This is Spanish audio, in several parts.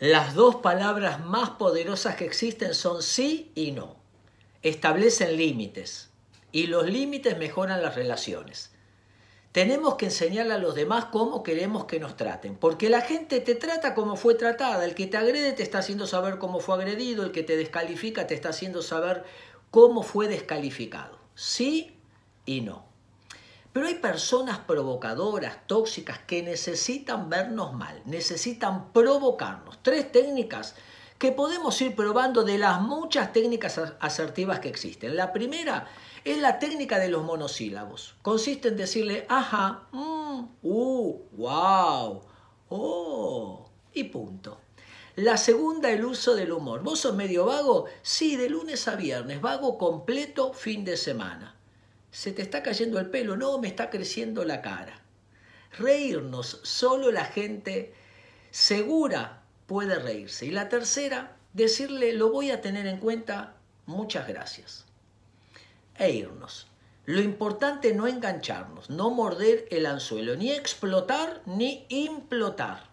Las dos palabras más poderosas que existen son sí y no. Establecen límites y los límites mejoran las relaciones. Tenemos que enseñarle a los demás cómo queremos que nos traten, porque la gente te trata como fue tratada, el que te agrede te está haciendo saber cómo fue agredido, el que te descalifica te está haciendo saber cómo fue descalificado. Sí y no. Pero hay personas provocadoras, tóxicas, que necesitan vernos mal, necesitan provocarnos. Tres técnicas que podemos ir probando de las muchas técnicas asertivas que existen. La primera es la técnica de los monosílabos. Consiste en decirle ajá, mm, uh, wow, oh y punto. La segunda, el uso del humor. ¿Vos sos medio vago? Sí, de lunes a viernes, vago completo fin de semana. ¿Se te está cayendo el pelo? No, me está creciendo la cara. Reírnos, solo la gente segura puede reírse. Y la tercera, decirle, lo voy a tener en cuenta, muchas gracias. E irnos. Lo importante no engancharnos, no morder el anzuelo, ni explotar ni implotar.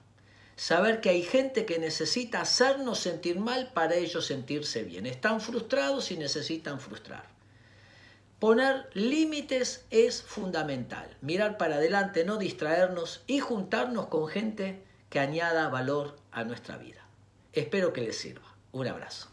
Saber que hay gente que necesita hacernos sentir mal para ellos sentirse bien. Están frustrados y necesitan frustrar. Poner límites es fundamental. Mirar para adelante, no distraernos y juntarnos con gente que añada valor a nuestra vida. Espero que les sirva. Un abrazo.